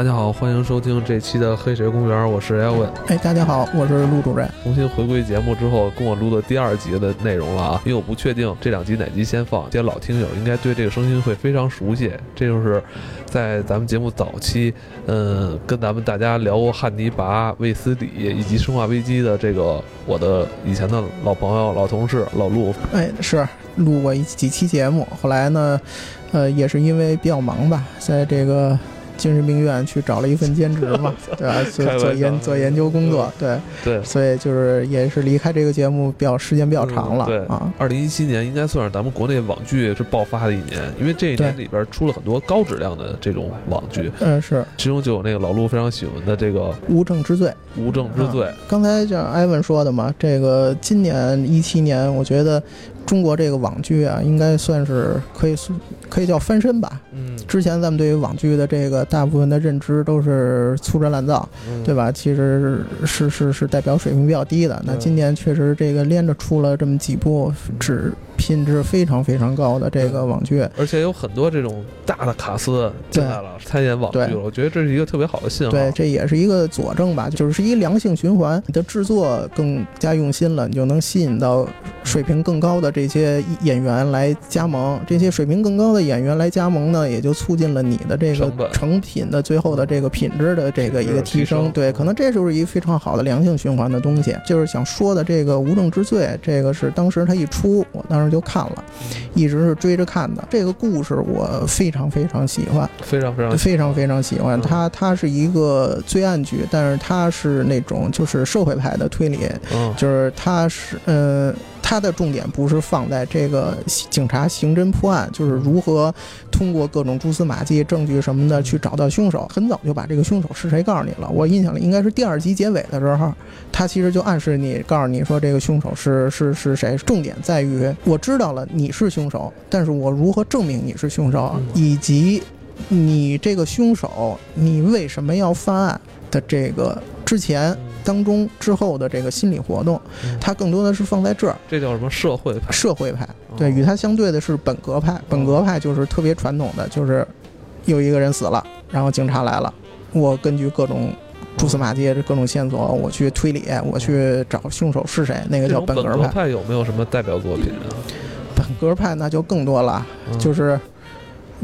大家好，欢迎收听这期的《黑水公园》，我是艾文。哎，大家好，我是陆主任。重新回归节目之后，跟我录的第二集的内容了啊，因为我不确定这两集哪集先放。这些老听友应该对这个声音会非常熟悉，这就是在咱们节目早期，嗯，跟咱们大家聊过汉尼拔、卫斯理以及《生化危机》的这个我的以前的老朋友、老同事老陆。哎，是录过一几期节目，后来呢，呃，也是因为比较忙吧，在这个。精神病院去找了一份兼职嘛，对吧？做做研做研究工作，对对，所以就是也是离开这个节目比较时间比较长了。对啊，二零一七年应该算是咱们国内网剧是爆发的一年，因为这一年里边出了很多高质量的这种网剧。嗯，是，其中就有那个老陆非常喜欢的这个《无证之罪》。无证之罪，刚才像艾文说的嘛，这个今年一七年，我觉得。中国这个网剧啊，应该算是可以算可以叫翻身吧。嗯，之前咱们对于网剧的这个大部分的认知都是粗制滥造，对吧？其实是是是代表水平比较低的。那今年确实这个连着出了这么几部，只。品质非常非常高的这个网剧，而且有很多这种大的卡司进来了，参演网剧了。我觉得这是一个特别好的信号。对，这也是一个佐证吧，就是是一良性循环。你的制作更加用心了，你就能吸引到水平更高的这些演员来加盟。这些水平更高的演员来加盟呢，也就促进了你的这个成品的最后的这个品质的这个一个提升。对，可能这就是一个非常好的良性循环的东西。就是想说的这个《无证之罪》，这个是当时他一出，我当时。就看了，一直是追着看的。这个故事我非常非常喜欢，非常非常非常非常喜欢。它它是一个罪案剧，但是它是那种就是社会派的推理，就是它是嗯。它的重点不是放在这个警察刑侦破案，就是如何通过各种蛛丝马迹、证据什么的去找到凶手。很早就把这个凶手是谁告诉你了。我印象里应该是第二集结尾的时候，他其实就暗示你，告诉你说这个凶手是是是谁。重点在于我知道了你是凶手，但是我如何证明你是凶手，以及你这个凶手你为什么要犯案的这个之前。当中之后的这个心理活动，它更多的是放在这儿。这叫什么社会派？社会派，对，与它相对的是本格派。本格派就是特别传统的，就是有一个人死了，然后警察来了，我根据各种蛛丝马迹、各种线索，我去推理，我去找凶手是谁。那个叫本格派。有没有什么代表作品啊？本格派那就更多了，就是。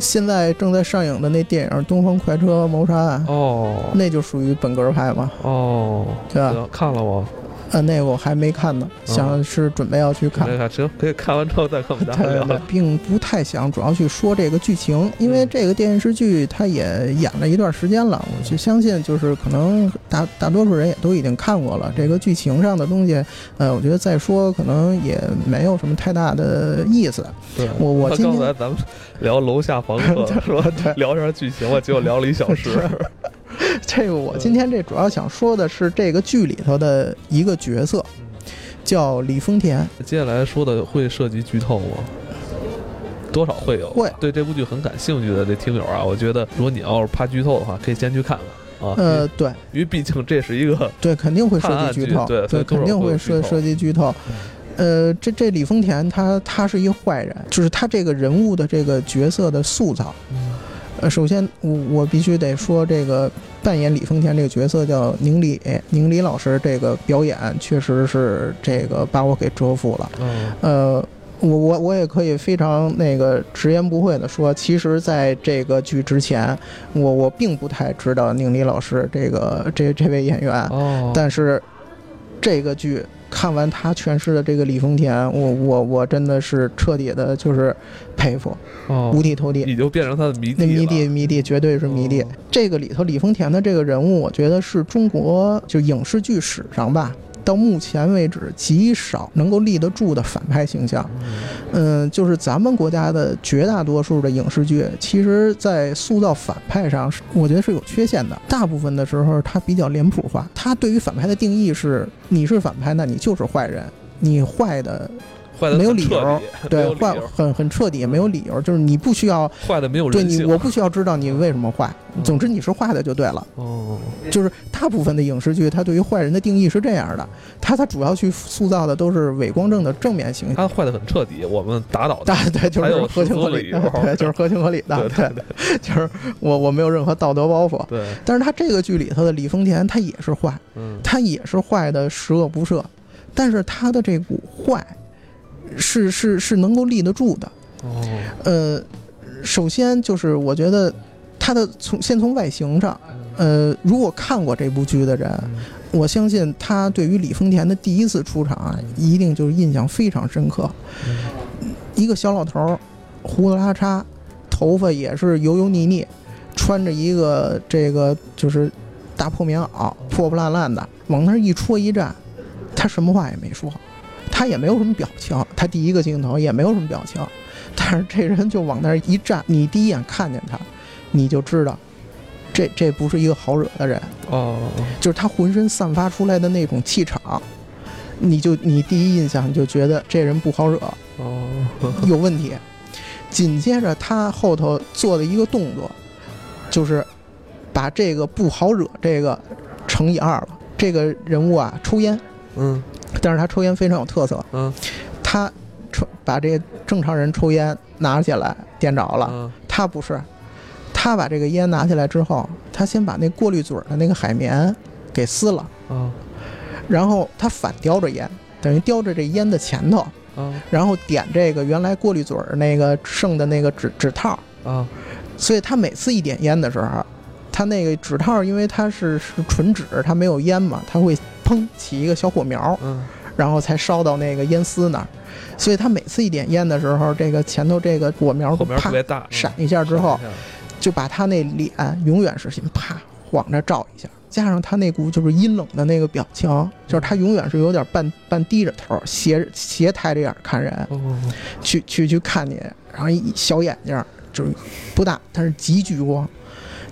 现在正在上映的那电影《东方快车谋杀案》哦，那就属于本格派嘛？哦，对吧？看了吗？呃，那个我还没看呢，想是准备要去看。行，可以看完之后再跟我们大 聊。并不太想主要去说这个剧情，因为这个电视剧它也演了一段时间了，我就相信就是可能大大多数人也都已经看过了。这个剧情上的东西，呃，我觉得再说可能也没有什么太大的意思。对，我我今天刚才咱们聊楼下房客，说聊一下剧情，我结果聊了一小时。这个我今天这主要想说的是这个剧里头的一个角色，叫李丰田。接下来说的会涉及剧透吗？多少会有。会对这部剧很感兴趣的这听友啊，我觉得如果你要是怕剧透的话，可以先去看看啊。呃，对，因为毕竟这是一个 对，肯定会涉及剧透，对，肯定会涉涉及剧透。呃，这这李丰田他他是一个坏人，就是他这个人物的这个角色的塑造。呃，首先我我必须得说，这个扮演李丰田这个角色叫宁理，宁理老师这个表演确实是这个把我给折服了。嗯，呃，我我我也可以非常那个直言不讳的说，其实在这个剧之前，我我并不太知道宁理老师这个这这位演员。哦，但是这个剧。看完他诠释的这个李丰田，我我我真的是彻底的，就是佩服，五体投地，你就变成他的迷弟那迷弟迷弟绝对是迷弟。这个里头李丰田的这个人物，我觉得是中国就影视剧史上吧。到目前为止，极少能够立得住的反派形象。嗯，就是咱们国家的绝大多数的影视剧，其实，在塑造反派上，我觉得是有缺陷的。大部分的时候，它比较脸谱化。它对于反派的定义是：你是反派，那你就是坏人，你坏的没有 理由，对，坏很很彻底，没有理由，就是你不需要坏的没有对你，我不需要知道你为什么坏，总之你是坏的就对了。哦，就是大部分的影视剧，它对于坏人的定义是这样的，它它主要去塑造的都是伪光正的正面形象。他坏的很彻底，我们打倒 他，对，就是合情合理，对，就是合情合理的，对，就是我我没有任何道德包袱。对，但是他这个剧里头的李丰田，他也是坏，他也是坏的十恶不赦，但是他的这股坏。是是是能够立得住的，哦，呃，首先就是我觉得他的从先从外形上，呃，如果看过这部剧的人，我相信他对于李丰田的第一次出场啊，一定就是印象非常深刻。一个小老头儿，胡子拉碴，头发也是油油腻腻，穿着一个这个就是大破棉袄，破破烂烂的，往那儿一戳一站，他什么话也没说。他也没有什么表情，他第一个镜头也没有什么表情，但是这人就往那儿一站，你第一眼看见他，你就知道，这这不是一个好惹的人哦，就是他浑身散发出来的那种气场，你就你第一印象你就觉得这人不好惹哦，有问题。紧接着他后头做的一个动作，就是把这个不好惹这个乘以二了。这个人物啊，抽烟，嗯。但是他抽烟非常有特色，嗯，他抽把这正常人抽烟拿起来点着了，他不是，他把这个烟拿起来之后，他先把那过滤嘴的那个海绵给撕了，然后他反叼着烟，等于叼着这烟的前头，然后点这个原来过滤嘴那个剩的那个纸纸套，啊，所以他每次一点烟的时候，他那个纸套因为它是是纯纸，它没有烟嘛，它会。砰起一个小火苗，嗯，然后才烧到那个烟丝那儿，所以他每次一点烟的时候，这个前头这个火苗都啪闪一下之后，就把他那脸永远是先啪晃着照一下，加上他那股就是阴冷的那个表情，就是他永远是有点半半低着头，斜斜抬着眼看人，去去去看你，然后一小眼睛就是不大，但是极聚光。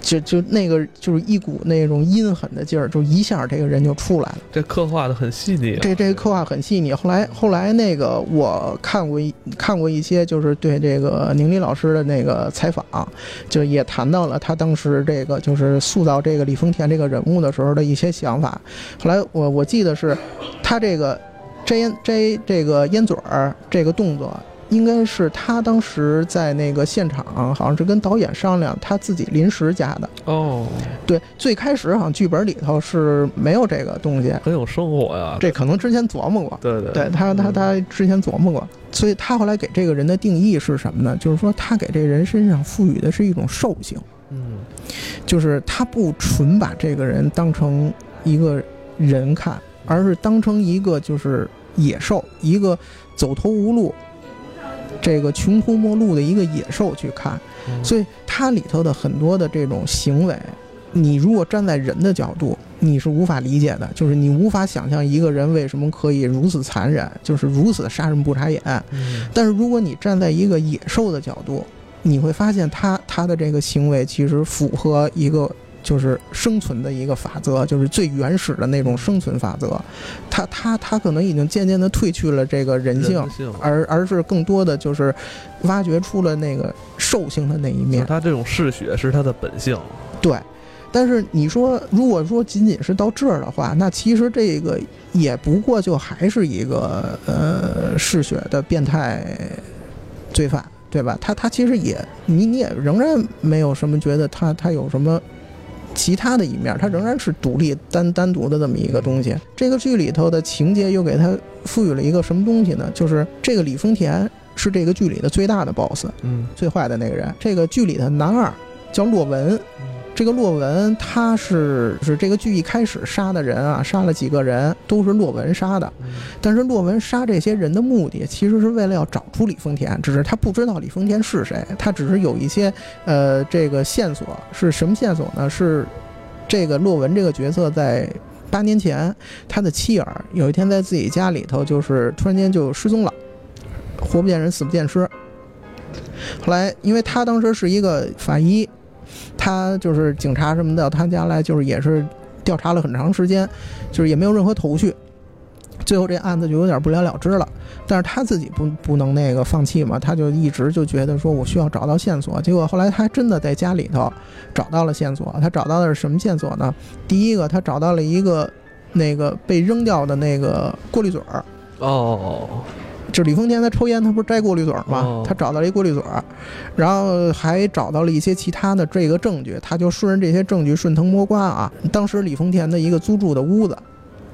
就就那个就是一股那种阴狠的劲儿，就一下这个人就出来了。这刻画的很细腻。这这刻画很细腻。后来后来那个我看过一看过一些，就是对这个宁理老师的那个采访，就也谈到了他当时这个就是塑造这个李丰田这个人物的时候的一些想法。后来我我记得是，他这个摘烟摘这个烟嘴儿这个动作。应该是他当时在那个现场，好像是跟导演商量，他自己临时加的。哦，对，最开始好像剧本里头是没有这个东西。很有生活呀，这可能之前琢磨过。对对，对他他他之前琢磨过，所以他后来给这个人的定义是什么呢？就是说他给这人身上赋予的是一种兽性。嗯，就是他不纯把这个人当成一个人看，而是当成一个就是野兽，一个走投无路。这个穷途末路的一个野兽去看，所以它里头的很多的这种行为，你如果站在人的角度，你是无法理解的，就是你无法想象一个人为什么可以如此残忍，就是如此杀人不眨眼。但是如果你站在一个野兽的角度，你会发现他他的这个行为其实符合一个。就是生存的一个法则，就是最原始的那种生存法则。他他他可能已经渐渐的褪去了这个人性，而而是更多的就是挖掘出了那个兽性的那一面。他这种嗜血是他的本性。对，但是你说，如果说仅仅是到这儿的话，那其实这个也不过就还是一个呃嗜血的变态罪犯，对吧？他他其实也你你也仍然没有什么觉得他他有什么。其他的一面，它仍然是独立单单独的这么一个东西。这个剧里头的情节又给它赋予了一个什么东西呢？就是这个李丰田是这个剧里的最大的 boss，嗯，最坏的那个人。这个剧里的男二叫洛文。这个洛文，他是是这个剧一开始杀的人啊，杀了几个人，都是洛文杀的。但是洛文杀这些人的目的，其实是为了要找出李丰田，只是他不知道李丰田是谁，他只是有一些呃这个线索，是什么线索呢？是这个洛文这个角色在八年前，他的妻儿有一天在自己家里头，就是突然间就失踪了，活不见人，死不见尸。后来，因为他当时是一个法医。他就是警察什么的，他家来就是也是调查了很长时间，就是也没有任何头绪。最后这案子就有点不了了之了。但是他自己不不能那个放弃嘛，他就一直就觉得说我需要找到线索。结果后来他真的在家里头找到了线索。他找到的是什么线索呢？第一个，他找到了一个那个被扔掉的那个过滤嘴儿。哦。就李丰田他抽烟，他不是摘过滤嘴吗？他找到了一过滤嘴，然后还找到了一些其他的这个证据，他就顺着这些证据顺藤摸瓜啊。当时李丰田的一个租住的屋子，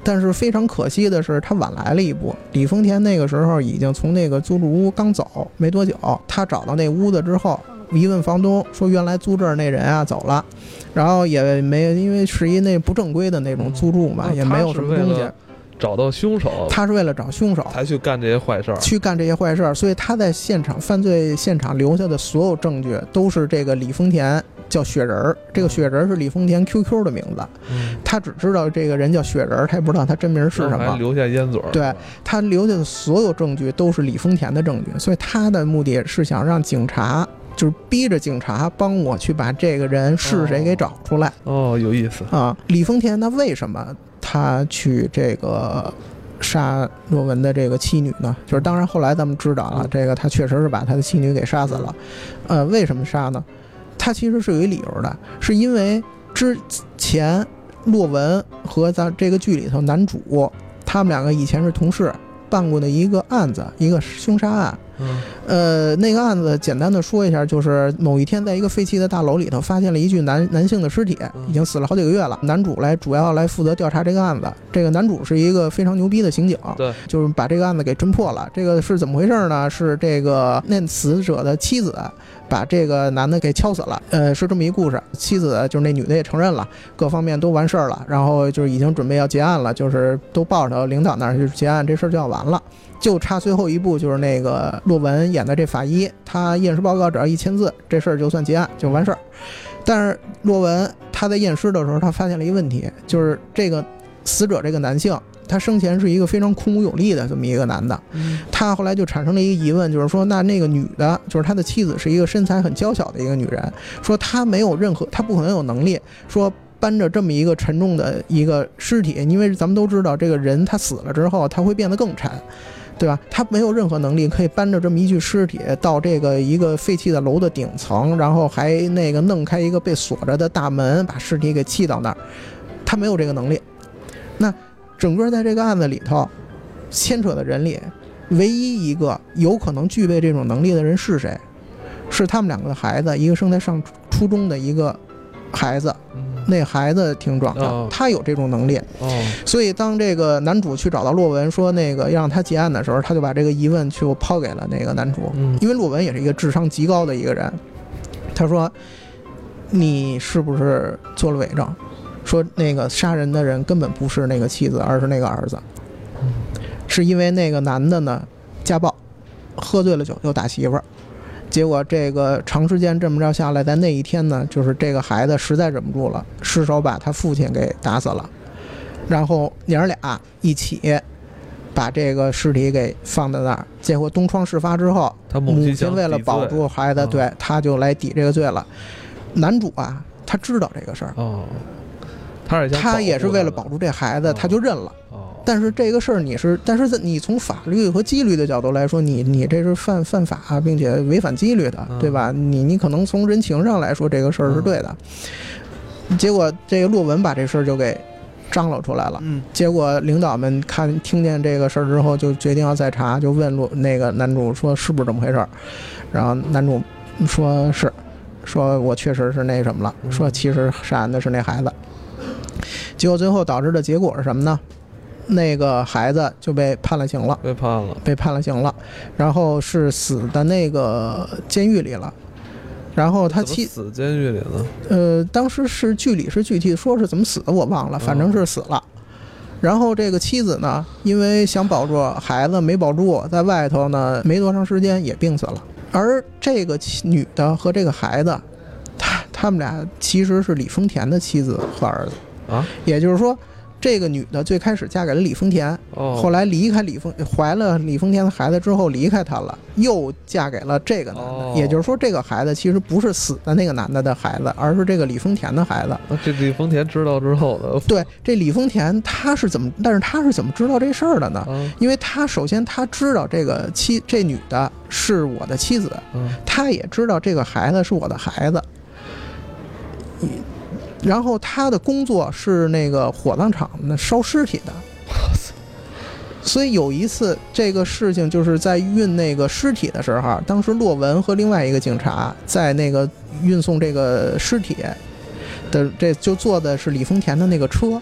但是非常可惜的是，他晚来了一步。李丰田那个时候已经从那个租住屋刚走没多久，他找到那屋子之后，一问房东说，原来租这儿那人啊走了，然后也没因为是一那不正规的那种租住嘛，也没有什么东西。找到凶手，他是为了找凶手才去干这些坏事儿，去干这些坏事儿。所以他在现场犯罪现场留下的所有证据都是这个李丰田叫雪人儿，这个雪人儿是李丰田 QQ 的名字。他只知道这个人叫雪人儿，他也不知道他真名是什么。留下烟嘴儿。对他留下的所有证据都是李丰田的证据，所以他的目的是想让警察，就是逼着警察帮我去把这个人是谁给找出来。哦，有意思啊！李丰田他为什么？他去这个杀洛文的这个妻女呢，就是当然后来咱们知道了，这个他确实是把他的妻女给杀死了。呃，为什么杀呢？他其实是有一理由的，是因为之前洛文和咱这个剧里头男主，他们两个以前是同事，办过的一个案子，一个凶杀案。呃，那个案子简单的说一下，就是某一天在一个废弃的大楼里头，发现了一具男男性的尸体，已经死了好几个月了。男主来主要来负责调查这个案子。这个男主是一个非常牛逼的刑警，对，就是把这个案子给侦破了。这个是怎么回事呢？是这个那死者的妻子把这个男的给敲死了。呃，是这么一故事。妻子就是那女的也承认了，各方面都完事儿了，然后就是已经准备要结案了，就是都报到领导那儿去结案，这事儿就要完了。就差最后一步，就是那个洛文演的这法医，他验尸报告只要一签字，这事儿就算结案，就完事儿。但是洛文他在验尸的时候，他发现了一个问题，就是这个死者这个男性，他生前是一个非常孔武有力的这么一个男的。他后来就产生了一个疑问，就是说，那那个女的，就是他的妻子，是一个身材很娇小的一个女人，说她没有任何，她不可能有能力说。搬着这么一个沉重的一个尸体，因为咱们都知道，这个人他死了之后，他会变得更沉，对吧？他没有任何能力可以搬着这么一具尸体到这个一个废弃的楼的顶层，然后还那个弄开一个被锁着的大门，把尸体给砌到那儿，他没有这个能力。那整个在这个案子里头牵扯的人里，唯一一个有可能具备这种能力的人是谁？是他们两个的孩子，一个正在上初中的一个孩子。那孩子挺壮的，他有这种能力，所以当这个男主去找到洛文说那个要让他结案的时候，他就把这个疑问就抛给了那个男主，因为洛文也是一个智商极高的一个人，他说：“你是不是做了伪证？说那个杀人的人根本不是那个妻子，而是那个儿子，是因为那个男的呢家暴，喝醉了酒又打媳妇儿。”结果这个长时间这么着下来，在那一天呢，就是这个孩子实在忍不住了，失手把他父亲给打死了，然后娘儿俩一起把这个尸体给放在那儿。结果东窗事发之后，他母亲为了保住孩子，对他就来抵这个罪了。男主啊，他知道这个事儿，他是他也是为了保住这孩子，他就认了。但是这个事儿你是，但是你从法律和纪律的角度来说，你你这是犯犯法，并且违反纪律的，对吧？你你可能从人情上来说，这个事儿是对的。结果这个洛文把这事儿就给张罗出来了。嗯。结果领导们看听见这个事儿之后，就决定要再查，就问洛那个男主说是不是这么回事儿？然后男主说是，说我确实是那什么了，说其实杀人的是那孩子。结果最后导致的结果是什么呢？那个孩子就被判了刑了，被判了，被判了刑了，然后是死的那个监狱里了，然后他妻死监狱里了，呃，当时是剧里是具体说是怎么死的我忘了，反正是死了。然后这个妻子呢，因为想保住孩子没保住，在外头呢没多长时间也病死了。而这个女的和这个孩子，他他们俩其实是李丰田的妻子和儿子啊，也就是说。这个女的最开始嫁给了李丰田，后来离开李丰，怀了李丰田的孩子之后离开他了，又嫁给了这个男的。也就是说，这个孩子其实不是死的那个男的的孩子，而是这个李丰田的孩子。这李丰田知道之后的，对，这李丰田他是怎么？但是他是怎么知道这事儿的呢？因为他首先他知道这个妻这女的是我的妻子，他也知道这个孩子是我的孩子。然后他的工作是那个火葬场的烧尸体的，所以有一次这个事情就是在运那个尸体的时候，当时洛文和另外一个警察在那个运送这个尸体的，这就坐的是李丰田的那个车，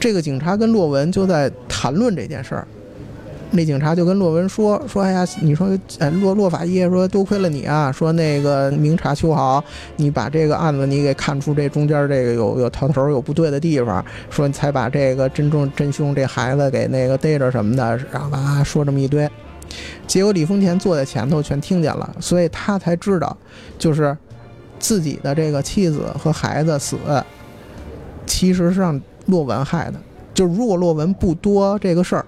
这个警察跟洛文就在谈论这件事儿。那警察就跟洛文说说，哎呀，你说，哎，洛洛法医说，多亏了你啊，说那个明察秋毫，你把这个案子你给看出这中间这个有有头头有不对的地方，说你才把这个真正真凶这孩子给那个逮着什么的，然后啊说这么一堆，结果李丰田坐在前头全听见了，所以他才知道，就是自己的这个妻子和孩子死，其实是让洛文害的，就如果洛文不多这个事儿。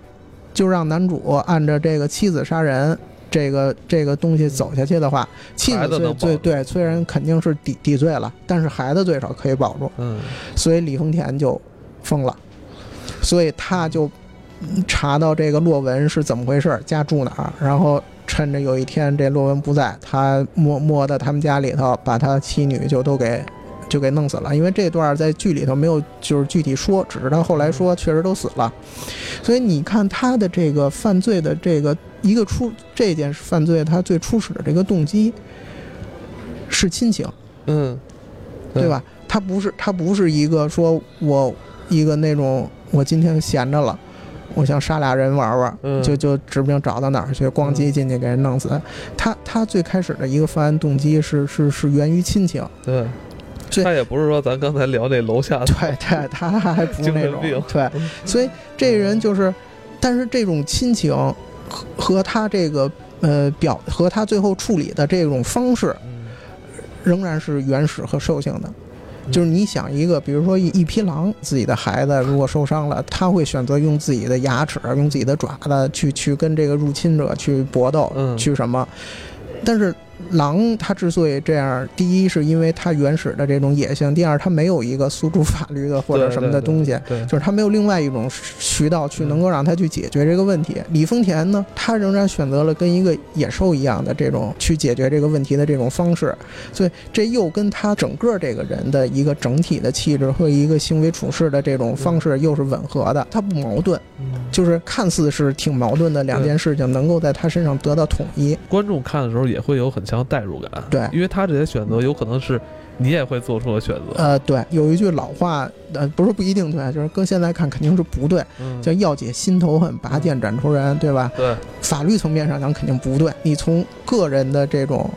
就让男主按照这个妻子杀人这个这个东西走下去的话，妻子罪罪对，虽然肯定是抵抵罪了，但是孩子最少可以保住。嗯，所以李丰田就疯了，所以他就查到这个洛文是怎么回事，家住哪儿，然后趁着有一天这洛文不在，他摸摸到他们家里头，把他妻女就都给。就给弄死了，因为这段在剧里头没有就是具体说，只是他后来说确实都死了。所以你看他的这个犯罪的这个一个初这件犯罪，他最初始的这个动机是亲情，嗯，对吧？他不是他不是一个说我一个那种我今天闲着了，我想杀俩人玩玩，就就指不定找到哪儿去，咣叽进去给人弄死。他他最开始的一个犯案动机是是是源于亲情，对。他也不是说咱刚才聊那楼下的，对对，他还不是那种，对，所以这人就是，但是这种亲情和他这个呃表和他最后处理的这种方式，仍然是原始和兽性的。就是你想一个，比如说一一匹狼，自己的孩子如果受伤了，他会选择用自己的牙齿、用自己的爪子去去跟这个入侵者去搏斗，去什么？但是。狼它之所以这样，第一是因为它原始的这种野性，第二它没有一个诉诸法律的或者什么的东西，就是它没有另外一种渠道去能够让它去解决这个问题。李丰田呢，他仍然选择了跟一个野兽一样的这种去解决这个问题的这种方式，所以这又跟他整个这个人的一个整体的气质和一个行为处事的这种方式又是吻合的，它不矛盾，就是看似是挺矛盾的两件事情，能够在他身上得到统一。观众看的时候也会有很强。代入感，对，因为他这些选择有可能是你也会做出的选择。呃，对，有一句老话，呃，不是不一定对，就是搁现在看肯定是不对，叫“要解心头恨，拔剑斩仇人”，对吧？对，法律层面上讲肯定不对，你从个人的这种。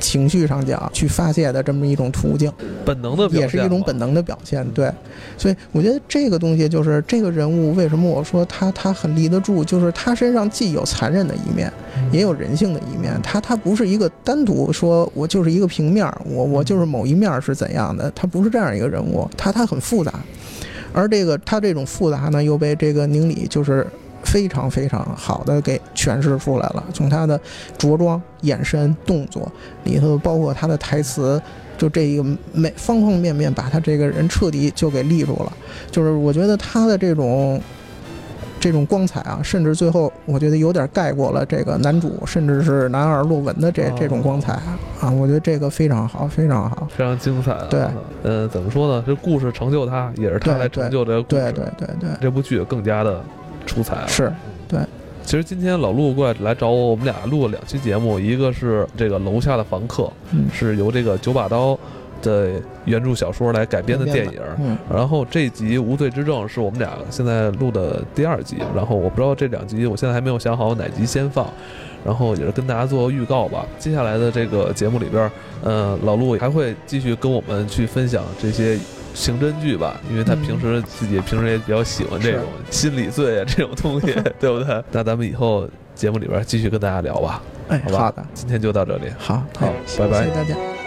情绪上讲，去发泄的这么一种途径，本能的也是一种本能的表现。对，所以我觉得这个东西就是这个人物为什么我说他他很立得住，就是他身上既有残忍的一面，也有人性的一面。他他不是一个单独说我就是一个平面，我我就是某一面是怎样的，他不是这样一个人物，他他很复杂，而这个他这种复杂呢，又被这个宁理就是。非常非常好的给诠释出来了，从他的着装、眼神、动作里头，包括他的台词，就这一个每方方面面，把他这个人彻底就给立住了。就是我觉得他的这种这种光彩啊，甚至最后我觉得有点盖过了这个男主，甚至是男二洛文的这这种光彩啊。我觉得这个非常好，非常好，非常精彩。对，呃，怎么说呢？这故事成就他，也是他来成就这个故事。对对对对，这部剧更加的。出彩了，是，对。其实今天老陆过来来找我，我们俩录了两期节目，一个是这个楼下的房客，嗯是由这个九把刀的原著小说来改编的电影。嗯。然后这集无罪之证是我们俩现在录的第二集，然后我不知道这两集，我现在还没有想好哪集先放，然后也是跟大家做个预告吧。接下来的这个节目里边，嗯，老陆还会继续跟我们去分享这些。刑侦剧吧，因为他平时自己平时也比较喜欢这种心理罪啊这种东西，对不对？那咱们以后节目里边继续跟大家聊吧。哎，好的，今天就到这里，好，好，拜拜，谢谢大家。